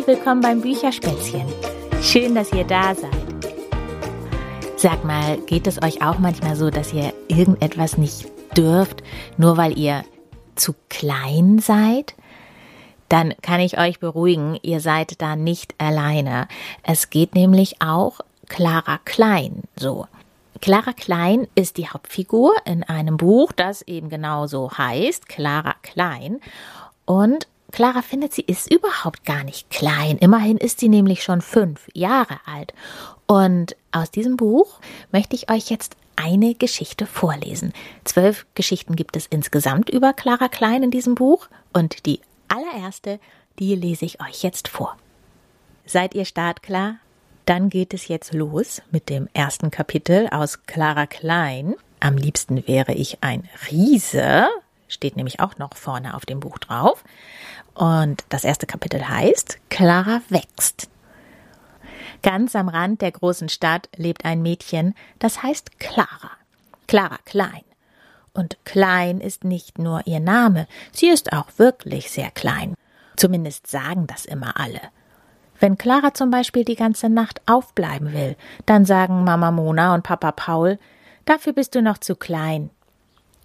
herzlich willkommen beim Bücherspätzchen. Schön, dass ihr da seid. Sag mal, geht es euch auch manchmal so, dass ihr irgendetwas nicht dürft, nur weil ihr zu klein seid? Dann kann ich euch beruhigen, ihr seid da nicht alleine. Es geht nämlich auch Clara Klein so. Clara Klein ist die Hauptfigur in einem Buch, das eben genau so heißt, Clara Klein. Und Clara findet, sie ist überhaupt gar nicht klein. Immerhin ist sie nämlich schon fünf Jahre alt. Und aus diesem Buch möchte ich euch jetzt eine Geschichte vorlesen. Zwölf Geschichten gibt es insgesamt über Clara Klein in diesem Buch. Und die allererste, die lese ich euch jetzt vor. Seid ihr startklar? Dann geht es jetzt los mit dem ersten Kapitel aus Clara Klein. Am liebsten wäre ich ein Riese, steht nämlich auch noch vorne auf dem Buch drauf. Und das erste Kapitel heißt Clara wächst. Ganz am Rand der großen Stadt lebt ein Mädchen, das heißt Clara. Clara Klein. Und klein ist nicht nur ihr Name, sie ist auch wirklich sehr klein. Zumindest sagen das immer alle. Wenn Clara zum Beispiel die ganze Nacht aufbleiben will, dann sagen Mama Mona und Papa Paul, dafür bist du noch zu klein.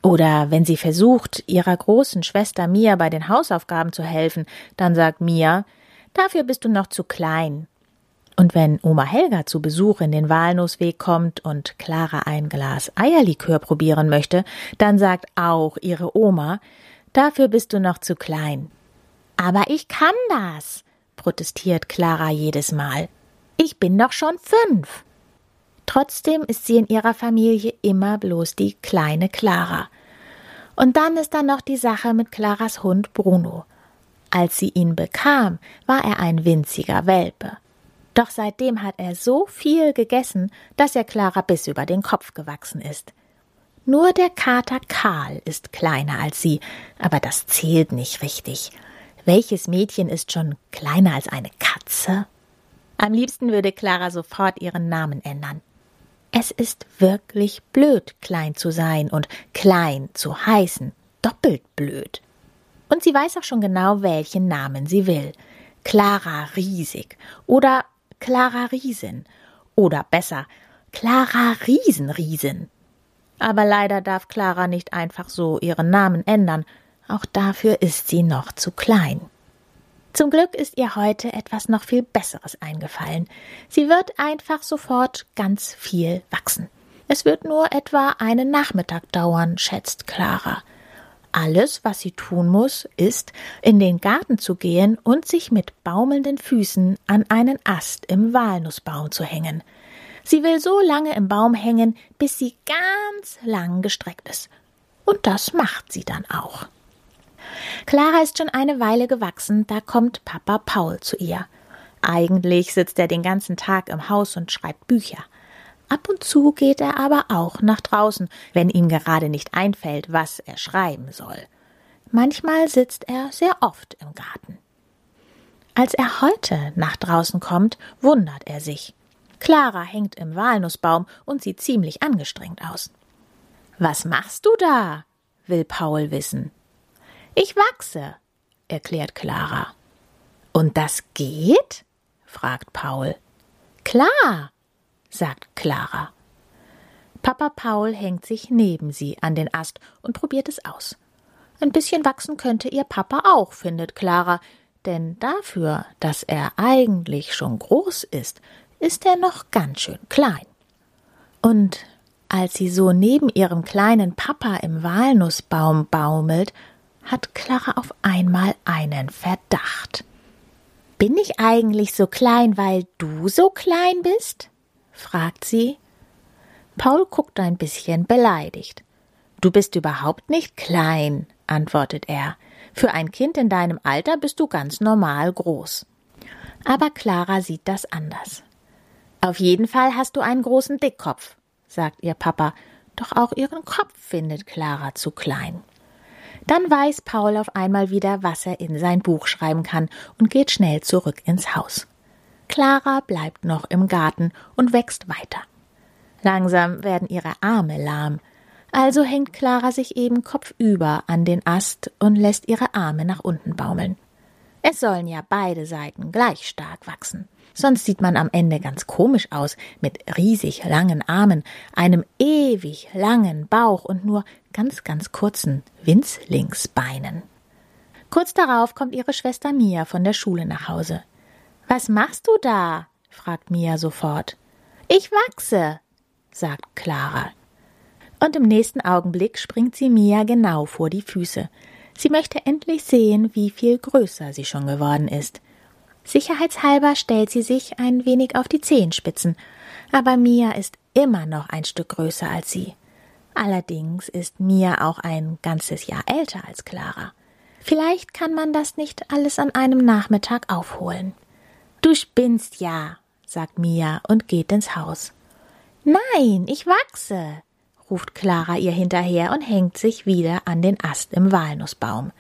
Oder wenn sie versucht, ihrer großen Schwester Mia bei den Hausaufgaben zu helfen, dann sagt Mia, dafür bist du noch zu klein. Und wenn Oma Helga zu Besuch in den Walnussweg kommt und Clara ein Glas Eierlikör probieren möchte, dann sagt auch ihre Oma, dafür bist du noch zu klein. Aber ich kann das, protestiert Clara jedes Mal. Ich bin doch schon fünf. Trotzdem ist sie in ihrer Familie immer bloß die kleine Clara. Und dann ist da noch die Sache mit Claras Hund Bruno. Als sie ihn bekam, war er ein winziger Welpe. Doch seitdem hat er so viel gegessen, dass er Clara bis über den Kopf gewachsen ist. Nur der Kater Karl ist kleiner als sie, aber das zählt nicht richtig. Welches Mädchen ist schon kleiner als eine Katze? Am liebsten würde Clara sofort ihren Namen ändern. Es ist wirklich blöd, klein zu sein und klein zu heißen. Doppelt blöd. Und sie weiß auch schon genau, welchen Namen sie will. Clara Riesig oder Clara Riesin oder besser Clara Riesenriesin. Aber leider darf Clara nicht einfach so ihren Namen ändern, auch dafür ist sie noch zu klein. Zum Glück ist ihr heute etwas noch viel Besseres eingefallen. Sie wird einfach sofort ganz viel wachsen. Es wird nur etwa einen Nachmittag dauern, schätzt Clara. Alles, was sie tun muss, ist, in den Garten zu gehen und sich mit baumelnden Füßen an einen Ast im Walnussbaum zu hängen. Sie will so lange im Baum hängen, bis sie ganz lang gestreckt ist. Und das macht sie dann auch. Clara ist schon eine Weile gewachsen, da kommt Papa Paul zu ihr. Eigentlich sitzt er den ganzen Tag im Haus und schreibt Bücher. Ab und zu geht er aber auch nach draußen, wenn ihm gerade nicht einfällt, was er schreiben soll. Manchmal sitzt er sehr oft im Garten. Als er heute nach draußen kommt, wundert er sich. Clara hängt im Walnussbaum und sieht ziemlich angestrengt aus. Was machst du da? will Paul wissen. Ich wachse, erklärt Clara. Und das geht? fragt Paul. Klar, sagt Clara. Papa Paul hängt sich neben sie an den Ast und probiert es aus. Ein bisschen wachsen könnte ihr Papa auch, findet Clara, denn dafür, dass er eigentlich schon groß ist, ist er noch ganz schön klein. Und als sie so neben ihrem kleinen Papa im Walnussbaum baumelt, hat Clara auf einmal einen Verdacht. Bin ich eigentlich so klein, weil du so klein bist? fragt sie. Paul guckt ein bisschen beleidigt. Du bist überhaupt nicht klein, antwortet er. Für ein Kind in deinem Alter bist du ganz normal groß. Aber Clara sieht das anders. Auf jeden Fall hast du einen großen Dickkopf, sagt ihr Papa, doch auch ihren Kopf findet Clara zu klein. Dann weiß Paul auf einmal wieder, was er in sein Buch schreiben kann und geht schnell zurück ins Haus. Clara bleibt noch im Garten und wächst weiter. Langsam werden ihre Arme lahm. Also hängt Clara sich eben kopfüber an den Ast und lässt ihre Arme nach unten baumeln. Es sollen ja beide Seiten gleich stark wachsen. Sonst sieht man am Ende ganz komisch aus, mit riesig langen Armen, einem ewig langen Bauch und nur ganz, ganz kurzen Winzlingsbeinen. Kurz darauf kommt ihre Schwester Mia von der Schule nach Hause. Was machst du da? fragt Mia sofort. Ich wachse, sagt Clara. Und im nächsten Augenblick springt sie Mia genau vor die Füße. Sie möchte endlich sehen, wie viel größer sie schon geworden ist. Sicherheitshalber stellt sie sich ein wenig auf die Zehenspitzen, aber Mia ist immer noch ein Stück größer als sie. Allerdings ist Mia auch ein ganzes Jahr älter als Clara. Vielleicht kann man das nicht alles an einem Nachmittag aufholen. Du spinnst ja, sagt Mia und geht ins Haus. Nein, ich wachse, ruft Clara ihr hinterher und hängt sich wieder an den Ast im Walnussbaum.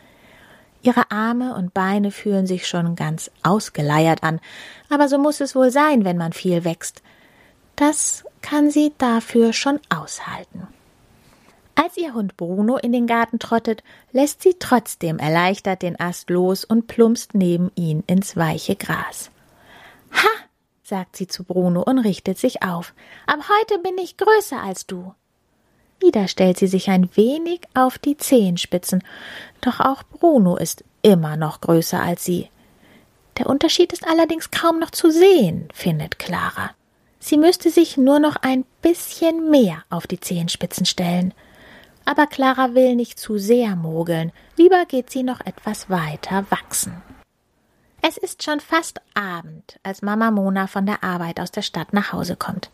Ihre Arme und Beine fühlen sich schon ganz ausgeleiert an, aber so muss es wohl sein, wenn man viel wächst. Das kann sie dafür schon aushalten. Als ihr Hund Bruno in den Garten trottet, lässt sie trotzdem erleichtert den Ast los und plumpst neben ihn ins weiche Gras. Ha, sagt sie zu Bruno und richtet sich auf. Ab heute bin ich größer als du. Wieder stellt sie sich ein wenig auf die Zehenspitzen, doch auch Bruno ist immer noch größer als sie. Der Unterschied ist allerdings kaum noch zu sehen, findet Clara. Sie müsste sich nur noch ein bisschen mehr auf die Zehenspitzen stellen. Aber Clara will nicht zu sehr mogeln, lieber geht sie noch etwas weiter wachsen. Es ist schon fast Abend, als Mama Mona von der Arbeit aus der Stadt nach Hause kommt.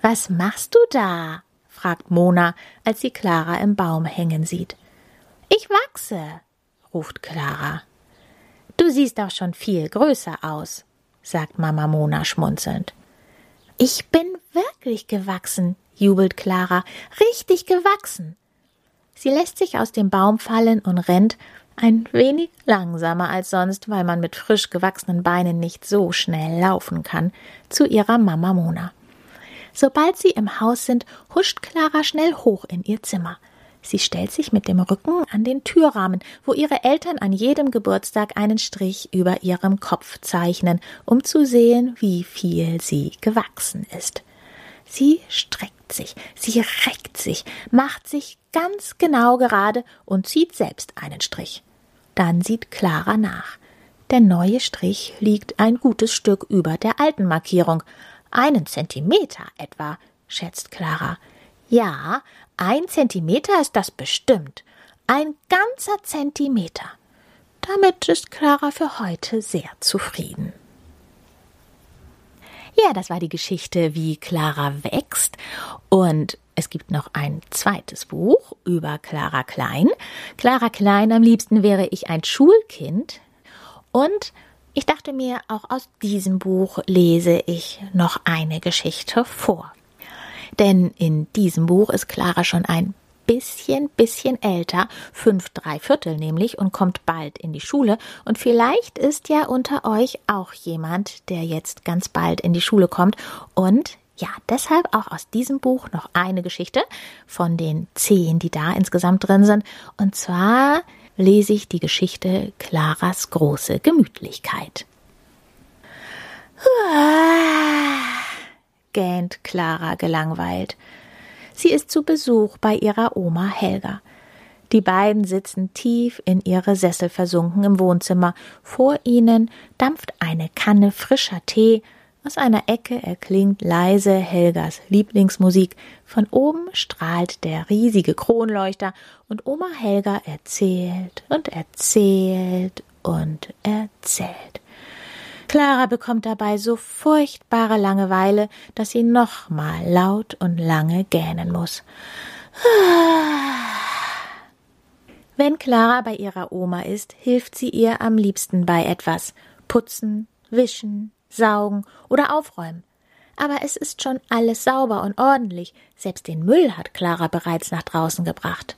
Was machst du da? Fragt Mona, als sie Clara im Baum hängen sieht. Ich wachse, ruft Clara. Du siehst doch schon viel größer aus, sagt Mama Mona schmunzelnd. Ich bin wirklich gewachsen, jubelt Clara, richtig gewachsen. Sie lässt sich aus dem Baum fallen und rennt, ein wenig langsamer als sonst, weil man mit frisch gewachsenen Beinen nicht so schnell laufen kann, zu ihrer Mama Mona. Sobald sie im Haus sind, huscht Clara schnell hoch in ihr Zimmer. Sie stellt sich mit dem Rücken an den Türrahmen, wo ihre Eltern an jedem Geburtstag einen Strich über ihrem Kopf zeichnen, um zu sehen, wie viel sie gewachsen ist. Sie streckt sich, sie reckt sich, macht sich ganz genau gerade und zieht selbst einen Strich. Dann sieht Clara nach. Der neue Strich liegt ein gutes Stück über der alten Markierung, einen Zentimeter etwa, schätzt Clara. Ja, ein Zentimeter ist das bestimmt. Ein ganzer Zentimeter. Damit ist Clara für heute sehr zufrieden. Ja, das war die Geschichte, wie Clara wächst. Und es gibt noch ein zweites Buch über Clara Klein. Clara Klein, am liebsten wäre ich ein Schulkind. Und ich dachte mir, auch aus diesem Buch lese ich noch eine Geschichte vor. Denn in diesem Buch ist Clara schon ein bisschen, bisschen älter, fünf, drei Viertel nämlich, und kommt bald in die Schule. Und vielleicht ist ja unter euch auch jemand, der jetzt ganz bald in die Schule kommt. Und ja, deshalb auch aus diesem Buch noch eine Geschichte von den zehn, die da insgesamt drin sind. Und zwar lese ich die Geschichte Claras große Gemütlichkeit. gähnt Clara gelangweilt. Sie ist zu Besuch bei ihrer Oma Helga. Die beiden sitzen tief in ihre Sessel versunken im Wohnzimmer. Vor ihnen dampft eine Kanne frischer Tee aus einer Ecke erklingt leise Helgas Lieblingsmusik. Von oben strahlt der riesige Kronleuchter und Oma Helga erzählt und erzählt und erzählt. Clara bekommt dabei so furchtbare Langeweile, dass sie nochmal laut und lange gähnen muss. Wenn Clara bei ihrer Oma ist, hilft sie ihr am liebsten bei etwas. Putzen, wischen, saugen oder aufräumen. Aber es ist schon alles sauber und ordentlich. Selbst den Müll hat Clara bereits nach draußen gebracht.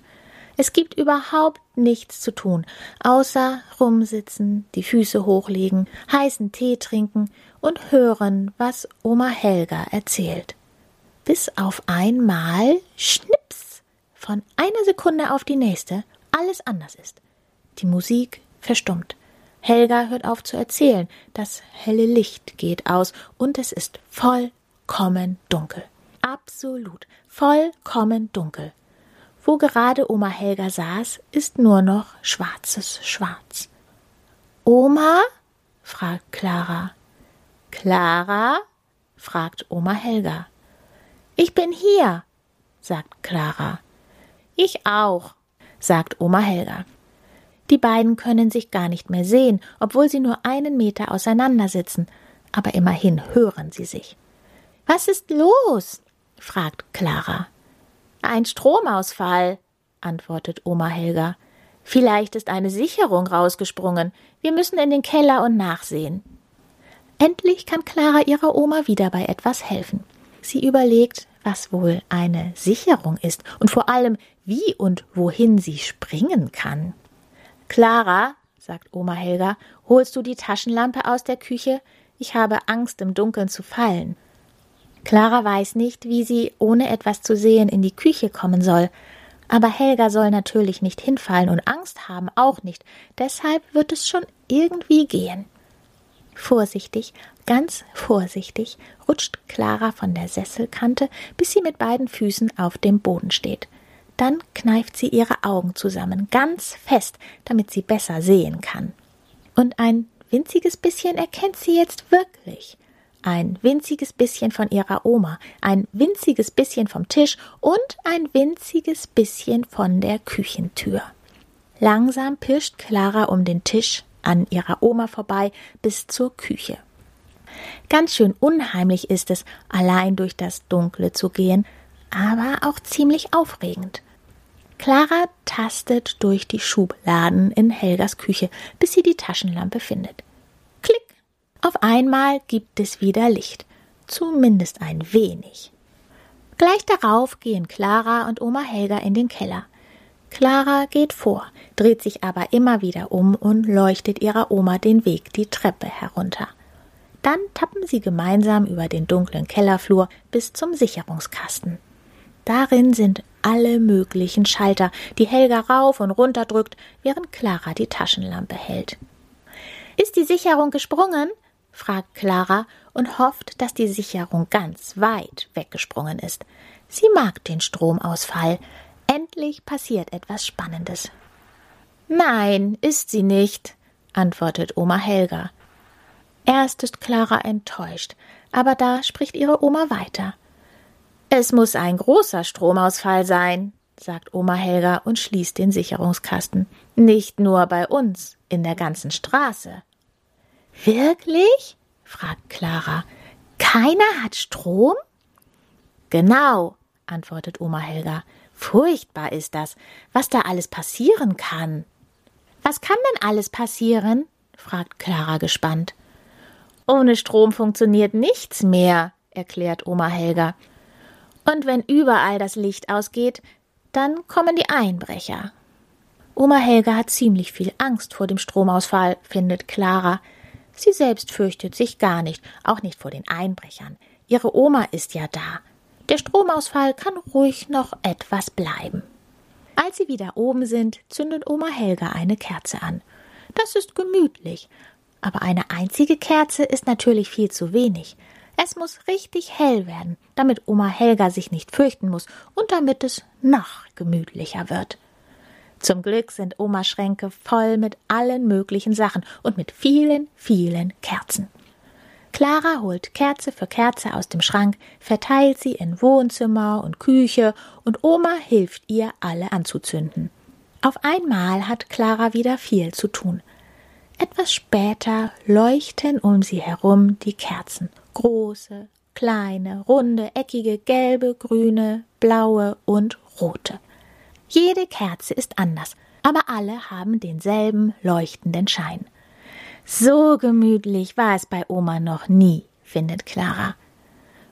Es gibt überhaupt nichts zu tun, außer rumsitzen, die Füße hochlegen, heißen Tee trinken und hören, was Oma Helga erzählt. Bis auf einmal Schnips von einer Sekunde auf die nächste alles anders ist. Die Musik verstummt. Helga hört auf zu erzählen. Das helle Licht geht aus und es ist vollkommen dunkel. Absolut vollkommen dunkel. Wo gerade Oma Helga saß, ist nur noch schwarzes Schwarz. Oma? fragt Clara. Clara? fragt Oma Helga. Ich bin hier, sagt Clara. Ich auch, sagt Oma Helga. Die beiden können sich gar nicht mehr sehen, obwohl sie nur einen Meter auseinander sitzen, aber immerhin hören sie sich. Was ist los? fragt Clara. Ein Stromausfall, antwortet Oma Helga. Vielleicht ist eine Sicherung rausgesprungen. Wir müssen in den Keller und nachsehen. Endlich kann Clara ihrer Oma wieder bei etwas helfen. Sie überlegt, was wohl eine Sicherung ist und vor allem, wie und wohin sie springen kann. Clara, sagt Oma Helga, holst du die Taschenlampe aus der Küche? Ich habe Angst, im Dunkeln zu fallen. Clara weiß nicht, wie sie, ohne etwas zu sehen, in die Küche kommen soll. Aber Helga soll natürlich nicht hinfallen und Angst haben auch nicht. Deshalb wird es schon irgendwie gehen. Vorsichtig, ganz vorsichtig rutscht Clara von der Sesselkante, bis sie mit beiden Füßen auf dem Boden steht. Dann kneift sie ihre Augen zusammen, ganz fest, damit sie besser sehen kann. Und ein winziges bisschen erkennt sie jetzt wirklich. Ein winziges bisschen von ihrer Oma, ein winziges bisschen vom Tisch und ein winziges bisschen von der Küchentür. Langsam pirscht Clara um den Tisch an ihrer Oma vorbei bis zur Küche. Ganz schön unheimlich ist es, allein durch das Dunkle zu gehen, aber auch ziemlich aufregend. Clara tastet durch die Schubladen in Helgas Küche, bis sie die Taschenlampe findet. Klick! Auf einmal gibt es wieder Licht, zumindest ein wenig. Gleich darauf gehen Clara und Oma Helga in den Keller. Clara geht vor, dreht sich aber immer wieder um und leuchtet ihrer Oma den Weg die Treppe herunter. Dann tappen sie gemeinsam über den dunklen Kellerflur bis zum Sicherungskasten. Darin sind alle möglichen Schalter, die Helga rauf und runter drückt, während Clara die Taschenlampe hält. Ist die Sicherung gesprungen? fragt Clara und hofft, dass die Sicherung ganz weit weggesprungen ist. Sie mag den Stromausfall. Endlich passiert etwas Spannendes. Nein, ist sie nicht, antwortet Oma Helga. Erst ist Clara enttäuscht, aber da spricht ihre Oma weiter. Es muss ein großer Stromausfall sein, sagt Oma Helga und schließt den Sicherungskasten. Nicht nur bei uns, in der ganzen Straße. Wirklich? fragt Clara. Keiner hat Strom? Genau, antwortet Oma Helga. Furchtbar ist das, was da alles passieren kann. Was kann denn alles passieren? fragt Clara gespannt. Ohne Strom funktioniert nichts mehr, erklärt Oma Helga. Und wenn überall das Licht ausgeht, dann kommen die Einbrecher. Oma Helga hat ziemlich viel Angst vor dem Stromausfall, findet Clara. Sie selbst fürchtet sich gar nicht, auch nicht vor den Einbrechern. Ihre Oma ist ja da. Der Stromausfall kann ruhig noch etwas bleiben. Als sie wieder oben sind, zündet Oma Helga eine Kerze an. Das ist gemütlich. Aber eine einzige Kerze ist natürlich viel zu wenig. Es muss richtig hell werden, damit Oma Helga sich nicht fürchten muss und damit es noch gemütlicher wird. Zum Glück sind Omas Schränke voll mit allen möglichen Sachen und mit vielen, vielen Kerzen. Clara holt Kerze für Kerze aus dem Schrank, verteilt sie in Wohnzimmer und Küche und Oma hilft ihr, alle anzuzünden. Auf einmal hat Clara wieder viel zu tun. Etwas später leuchten um sie herum die Kerzen große, kleine, runde, eckige, gelbe, grüne, blaue und rote. Jede Kerze ist anders, aber alle haben denselben leuchtenden Schein. So gemütlich war es bei Oma noch nie, findet Clara.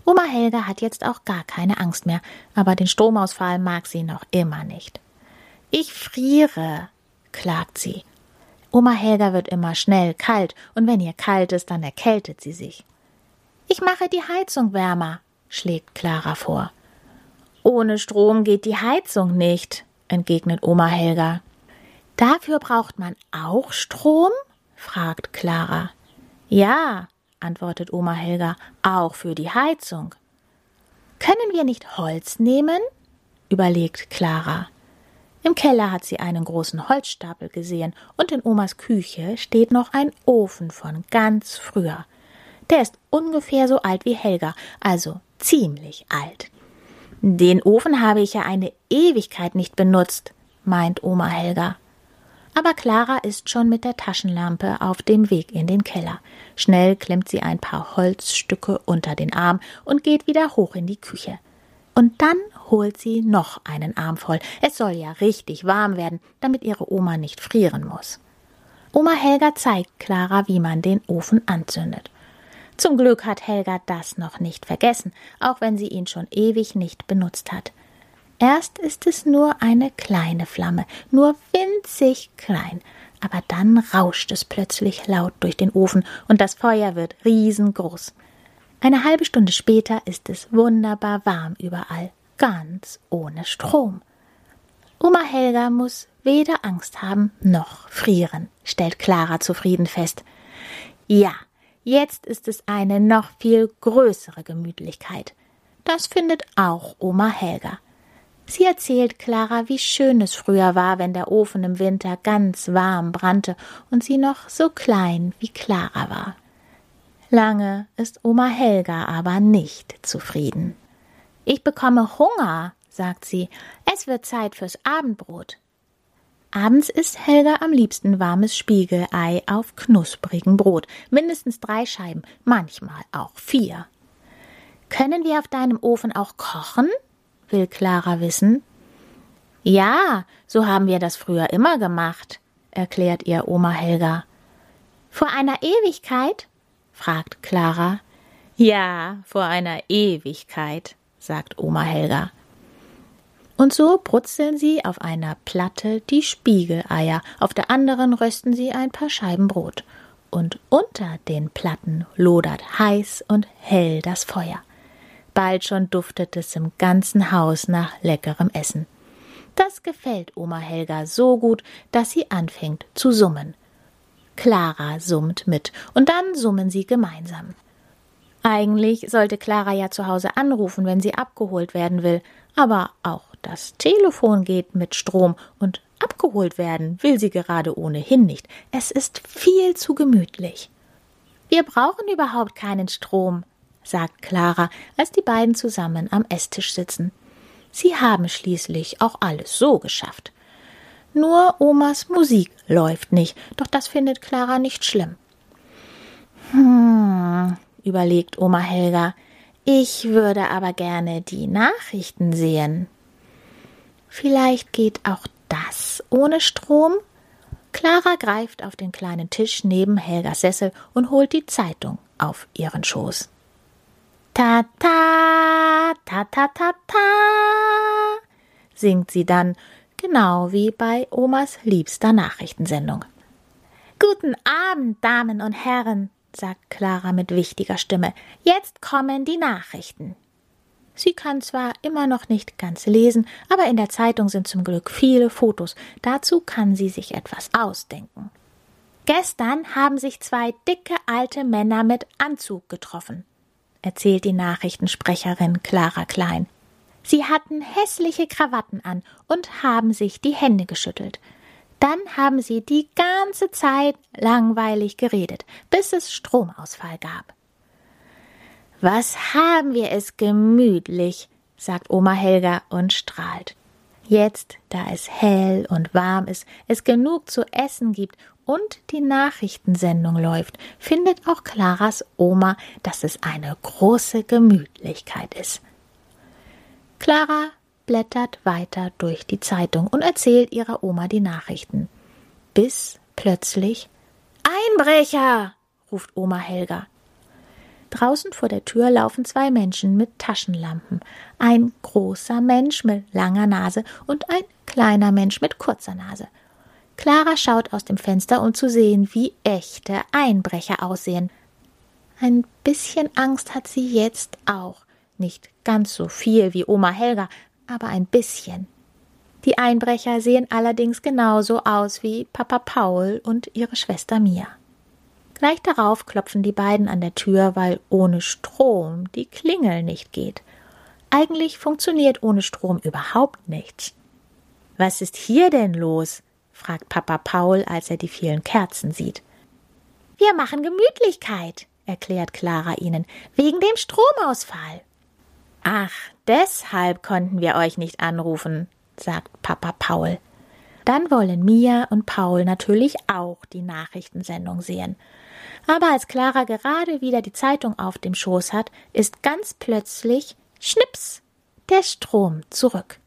Oma Helga hat jetzt auch gar keine Angst mehr, aber den Stromausfall mag sie noch immer nicht. Ich friere, klagt sie. Oma Helga wird immer schnell kalt, und wenn ihr kalt ist, dann erkältet sie sich. Ich mache die Heizung wärmer, schlägt Clara vor. Ohne Strom geht die Heizung nicht, entgegnet Oma Helga. Dafür braucht man auch Strom? fragt Clara. Ja, antwortet Oma Helga, auch für die Heizung. Können wir nicht Holz nehmen? überlegt Clara. Im Keller hat sie einen großen Holzstapel gesehen und in Omas Küche steht noch ein Ofen von ganz früher. Der ist ungefähr so alt wie Helga, also ziemlich alt. Den Ofen habe ich ja eine Ewigkeit nicht benutzt, meint Oma Helga. Aber Clara ist schon mit der Taschenlampe auf dem Weg in den Keller. Schnell klemmt sie ein paar Holzstücke unter den Arm und geht wieder hoch in die Küche. Und dann holt sie noch einen Arm voll. Es soll ja richtig warm werden, damit ihre Oma nicht frieren muss. Oma Helga zeigt Clara, wie man den Ofen anzündet. Zum Glück hat Helga das noch nicht vergessen, auch wenn sie ihn schon ewig nicht benutzt hat. Erst ist es nur eine kleine Flamme, nur winzig klein, aber dann rauscht es plötzlich laut durch den Ofen und das Feuer wird riesengroß. Eine halbe Stunde später ist es wunderbar warm überall, ganz ohne Strom. Oma Helga muss weder Angst haben noch frieren, stellt Clara zufrieden fest. Ja, jetzt ist es eine noch viel größere Gemütlichkeit. Das findet auch Oma Helga. Sie erzählt Clara, wie schön es früher war, wenn der Ofen im Winter ganz warm brannte und sie noch so klein wie Clara war. Lange ist Oma Helga aber nicht zufrieden. Ich bekomme Hunger, sagt sie. Es wird Zeit fürs Abendbrot. Abends isst Helga am liebsten warmes Spiegelei auf knusprigem Brot, mindestens drei Scheiben, manchmal auch vier. Können wir auf deinem Ofen auch kochen? will Clara wissen. Ja, so haben wir das früher immer gemacht, erklärt ihr Oma Helga. Vor einer Ewigkeit? fragt Clara. Ja, vor einer Ewigkeit, sagt Oma Helga. Und so brutzeln sie auf einer Platte die Spiegeleier, auf der anderen rösten sie ein paar Scheiben Brot. Und unter den Platten lodert heiß und hell das Feuer. Bald schon duftet es im ganzen Haus nach leckerem Essen. Das gefällt Oma Helga so gut, dass sie anfängt zu summen. Clara summt mit, und dann summen sie gemeinsam. Eigentlich sollte Clara ja zu Hause anrufen, wenn sie abgeholt werden will, aber auch das Telefon geht mit Strom und abgeholt werden will sie gerade ohnehin nicht. Es ist viel zu gemütlich. Wir brauchen überhaupt keinen Strom, sagt Clara, als die beiden zusammen am Esstisch sitzen. Sie haben schließlich auch alles so geschafft. Nur Omas Musik läuft nicht, doch das findet Clara nicht schlimm. Hm, überlegt Oma Helga, ich würde aber gerne die Nachrichten sehen. Vielleicht geht auch das ohne Strom? Clara greift auf den kleinen Tisch neben Helgas Sessel und holt die Zeitung auf ihren Schoß. Ta ta, ta ta ta ta, singt sie dann, genau wie bei Omas liebster Nachrichtensendung. Guten Abend, Damen und Herren, sagt Clara mit wichtiger Stimme. Jetzt kommen die Nachrichten. Sie kann zwar immer noch nicht ganz lesen, aber in der Zeitung sind zum Glück viele Fotos. Dazu kann sie sich etwas ausdenken. Gestern haben sich zwei dicke alte Männer mit Anzug getroffen erzählt die Nachrichtensprecherin Clara Klein. Sie hatten hässliche Krawatten an und haben sich die Hände geschüttelt. Dann haben sie die ganze Zeit langweilig geredet, bis es Stromausfall gab. Was haben wir es gemütlich, sagt Oma Helga und strahlt. Jetzt, da es hell und warm ist, es genug zu essen gibt und die Nachrichtensendung läuft, findet auch Claras Oma, dass es eine große Gemütlichkeit ist. Clara blättert weiter durch die Zeitung und erzählt ihrer Oma die Nachrichten. Bis plötzlich Einbrecher! ruft Oma Helga. Draußen vor der Tür laufen zwei Menschen mit Taschenlampen. Ein großer Mensch mit langer Nase und ein kleiner Mensch mit kurzer Nase. Clara schaut aus dem Fenster, um zu sehen, wie echte Einbrecher aussehen. Ein bisschen Angst hat sie jetzt auch. Nicht ganz so viel wie Oma Helga, aber ein bisschen. Die Einbrecher sehen allerdings genauso aus wie Papa Paul und ihre Schwester Mia. Gleich darauf klopfen die beiden an der Tür, weil ohne Strom die Klingel nicht geht. Eigentlich funktioniert ohne Strom überhaupt nichts. Was ist hier denn los? fragt Papa Paul, als er die vielen Kerzen sieht. Wir machen Gemütlichkeit, erklärt Clara ihnen, wegen dem Stromausfall. Ach, deshalb konnten wir euch nicht anrufen, sagt Papa Paul. Dann wollen Mia und Paul natürlich auch die Nachrichtensendung sehen. Aber als Clara gerade wieder die Zeitung auf dem Schoß hat, ist ganz plötzlich Schnips der Strom zurück.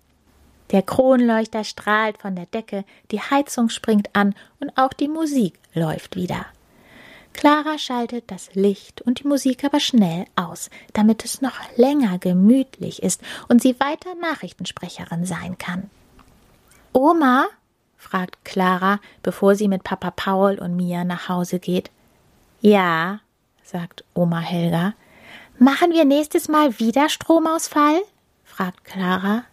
Der Kronleuchter strahlt von der Decke, die Heizung springt an und auch die Musik läuft wieder. Clara schaltet das Licht und die Musik aber schnell aus, damit es noch länger gemütlich ist und sie weiter Nachrichtensprecherin sein kann. Oma? fragt Clara, bevor sie mit Papa Paul und Mia nach Hause geht. Ja, sagt Oma Helga. Machen wir nächstes Mal wieder Stromausfall? fragt Clara.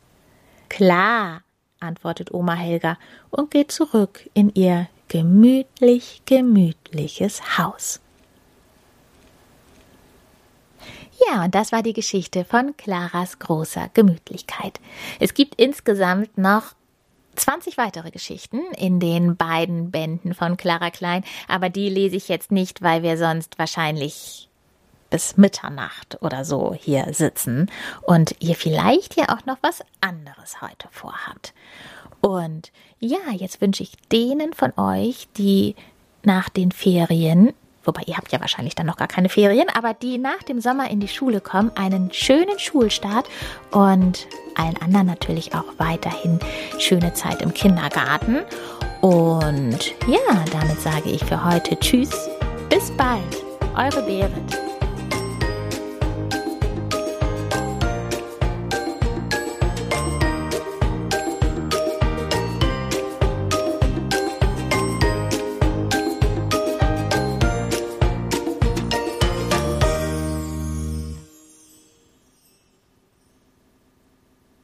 Klar, antwortet Oma Helga und geht zurück in ihr gemütlich, gemütliches Haus. Ja, und das war die Geschichte von Claras großer Gemütlichkeit. Es gibt insgesamt noch 20 weitere Geschichten in den beiden Bänden von Clara Klein, aber die lese ich jetzt nicht, weil wir sonst wahrscheinlich bis Mitternacht oder so hier sitzen und ihr vielleicht ja auch noch was anderes heute vorhabt. Und ja, jetzt wünsche ich denen von euch, die nach den Ferien, wobei ihr habt ja wahrscheinlich dann noch gar keine Ferien, aber die nach dem Sommer in die Schule kommen, einen schönen Schulstart und allen anderen natürlich auch weiterhin schöne Zeit im Kindergarten. Und ja, damit sage ich für heute Tschüss, bis bald, eure Berit.